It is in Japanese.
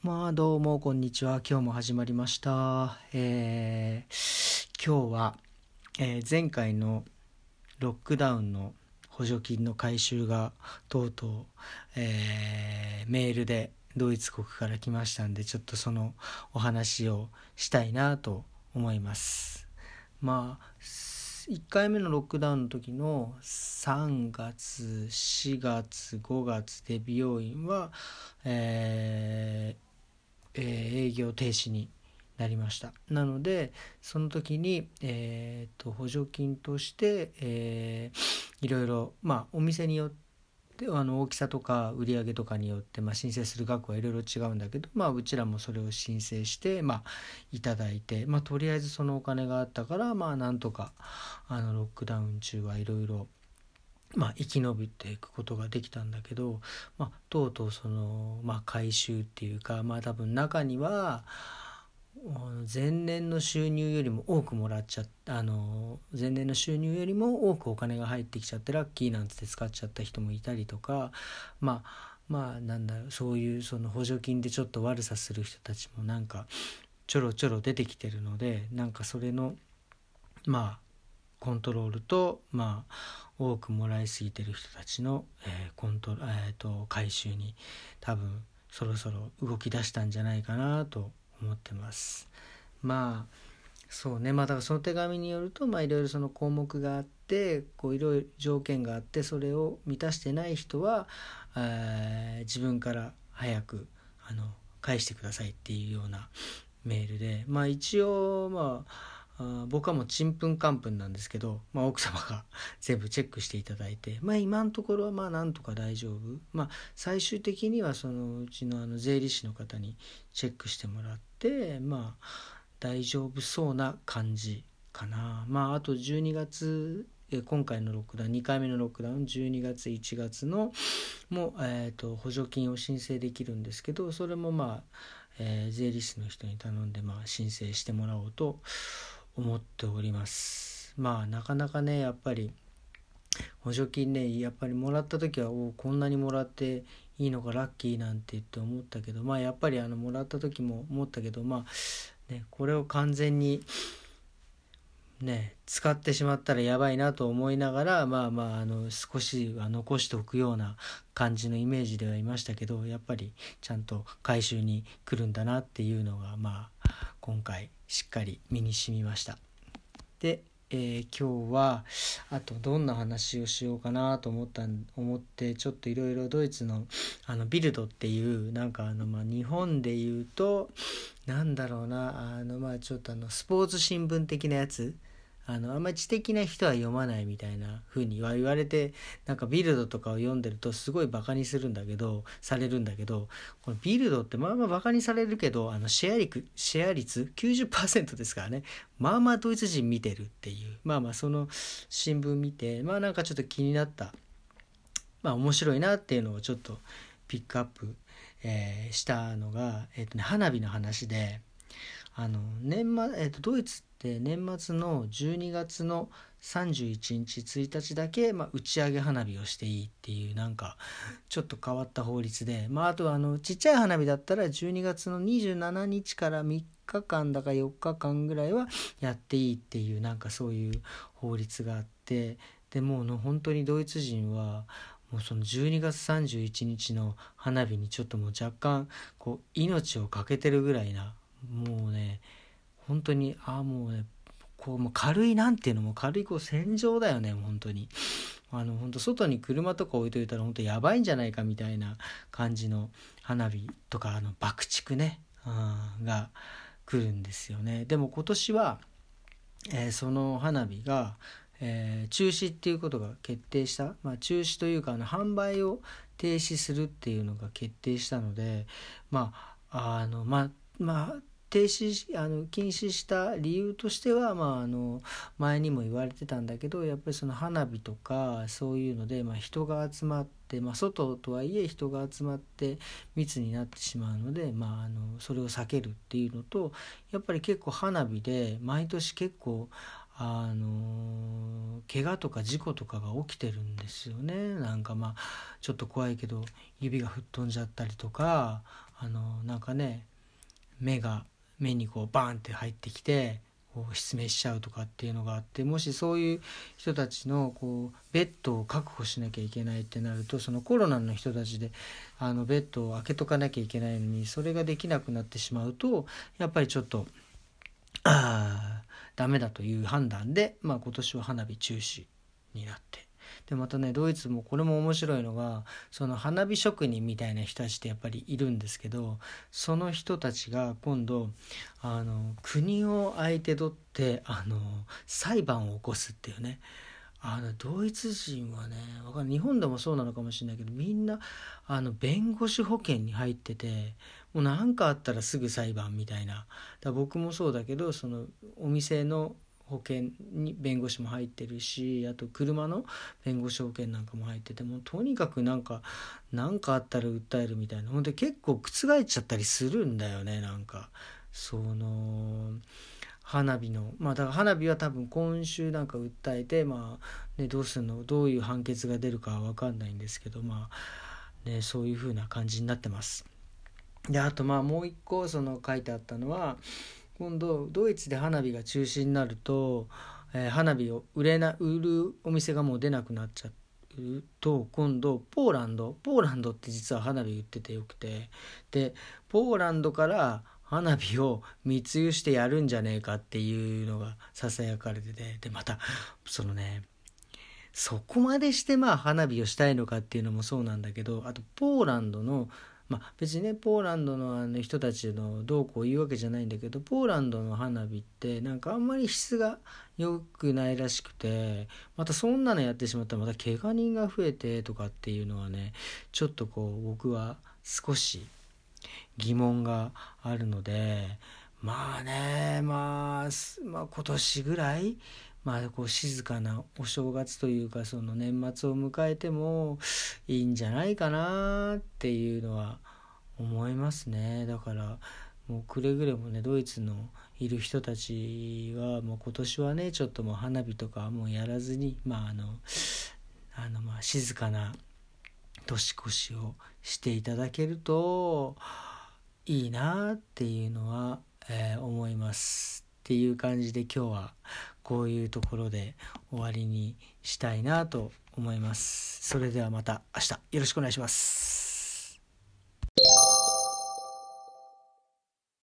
まあどうもこんにちは。今日も始まりました。えー、今日は、えー、前回のロックダウンの補助金の回収がとうとう、えー、メールでドイツ国から来ましたんでちょっとそのお話をしたいなと思います。まあ1回目のロックダウンの時の3月4月5月で美容院は、えーえー、営業停止になりましたなのでその時に、えーと、補助金として、えー、いろいろ、まあ、お店によってあの大きさとか売り上げとかによって、まあ、申請する額はいろいろ違うんだけど、まあ、うちらもそれを申請して、まあ、いただいて、まあ、とりあえずそのお金があったから、まあ、なんとかあのロックダウン中はいろいろ。まあ、生き延びていくことができたんだけど、まあ、とうとうその、まあ、回収っていうか、まあ、多分中には前年の収入よりも多くもらっちゃっあの前年の収入よりも多くお金が入ってきちゃってラッキーなんつって使っちゃった人もいたりとかまあまあなんだろうそういうその補助金でちょっと悪さする人たちもなんかちょろちょろ出てきてるのでなんかそれのまあコントロールとまあ多くもらいすぎてる人たちの、えー、コントえーと回収に多分そろそろ動き出したんじゃないかなと思ってます。まあそうねまあだからその手紙によるとまあいろいろその項目があってこういろいろ条件があってそれを満たしてない人は、えー、自分から早くあの返してくださいっていうようなメールでまあ一応まあ僕はもうちんぷんかんぷんなんですけど、まあ、奥様が 全部チェックしていただいて、まあ、今のところはまあなんとか大丈夫、まあ、最終的にはそのうちのあの税理士の方にチェックしてもらってまあ大丈夫そうな感じかな。まああと12月今回のロックダウン2回目のロックダウン12月1月のも、えーと、補助金を申請できるんですけどそれもまあ、えー、税理士の人に頼んで、まあ、申請してもらおうと思っております。まあなかなかねやっぱり補助金ねやっぱりもらった時はおこんなにもらっていいのかラッキーなんて言って思ったけどまあやっぱりあのもらった時も思ったけどまあねこれを完全にね使ってしまったらやばいなと思いながらまあまああの少しは残しておくような感じのイメージではいましたけどやっぱりちゃんと回収に来るんだなっていうのがまあ今回しっかり身に染みました。で、えー、今日はあとどんな話をしようかなと思った思ってちょっといろいろドイツのあのビルドっていうなんかあのまあ日本で言うとなんだろうなあのまあちょっとあのスポーツ新聞的なやつあのあんまり知的な人は読まないみたいな風に言われてなんかビルドとかを読んでるとすごいバカにするんだけどされるんだけどこのビルドってまあまあバカにされるけどあのシェア率シェア率90%ですからね。まあまあドイツ人見てるっていう。まあまあその新聞見てまあなんかちょっと気になった。まあ面白いなっていうのをちょっとピックアップ、えー、したのが、えーとね、花火の話であの年末、えーとドイツで年末の12月の31日1日だけ、まあ、打ち上げ花火をしていいっていうなんかちょっと変わった法律で、まあ、あとはあのちっちゃい花火だったら12月の27日から3日間だか4日間ぐらいはやっていいっていうなんかそういう法律があって。でもうの本当にドイツ人はもうその12月31日の花火にちょっともう若干こう命を懸けてるぐらいなもうね本当にああもうねこうもう軽いなんていうのも軽いこう戦場だよね本当に。あの本当外に車とか置いといたら本当やばいんじゃないかみたいな感じの花火とかあの爆竹ね、うん、が来るんですよね。でも今年は、えー、その花火が、えー、中止っていうことが決定した、まあ、中止というかあの販売を停止するっていうのが決定したのでまああのまあまあ停止あの禁止した理由としては、まあ、あの前にも言われてたんだけどやっぱりその花火とかそういうので、まあ、人が集まって、まあ、外とはいえ人が集まって密になってしまうので、まあ、あのそれを避けるっていうのとやっぱり結構花火で毎年結構あの怪我とか事故とかが起きてるんですよね。なんかまあちょっと怖いけど指が吹っ飛んじゃったりとかあのなんかね目が目にこうバーンって入ってきてこう失明しちゃうとかっていうのがあってもしそういう人たちのこうベッドを確保しなきゃいけないってなるとそのコロナの人たちであのベッドを開けとかなきゃいけないのにそれができなくなってしまうとやっぱりちょっとあダメだという判断で、まあ、今年は花火中止になって。でまたねドイツもこれも面白いのがその花火職人みたいな人たちってやっぱりいるんですけどその人たちが今度あの国を相手取ってあの裁判を起こすっていうね。あのドイツ人はねわかる日本でもそうなのかもしれないけどみんなあの弁護士保険に入っててもう何かあったらすぐ裁判みたいな。だ僕もそうだけどそのお店の保険に弁護士も入ってるしあと車の弁護士保険なんかも入っててもとにかくなんか何かあったら訴えるみたいな。ほんで結構覆っちゃったりするんだよねなんか。その花火の。まあだから花火は多分今週なんか訴えてまあねどうするの？どういう判決が出るかは分かんないんですけどまあねそういう風な感じになってます。であとまあもう一個その書いてあったのは今度ドイツで花火が中止になると、えー、花火を売れな売るお店がもう出なくなっちゃうと今度ポーランドポーランドって実は花火売っててよくて。でポーランドから花火を密輸してやるんじゃねえかっていうのがささやかれてて。でまたそのねそこまでしてまあ花火をしたいのかっていうのもそうなんだけどあとポーランドのまあ、別にねポーランドのあの人たちのどうこう言うわけじゃないんだけどポーランドの花火ってなんかあんまり質が良くないらしくてまたそんなのやってしまったらまた怪我人が増えてとかっていうのはねちょっとこう僕は少し疑問があるのでまあねまあ、まあ、今年ぐらいまあ、こう静かなお正月というかその年末を迎えてもいいんじゃないかなっていうのは思いますね。だからもうくれぐれもねドイツのいる人たちはもう今年はねちょっともう花火とかもうやらずにまああのあのまあ静かな年越しをしていただけるといいなっていうのは、えー、思います。っていう感じで今日はこういうところで終わりにしたいなと思います。それではまた明日よろしくお願いします。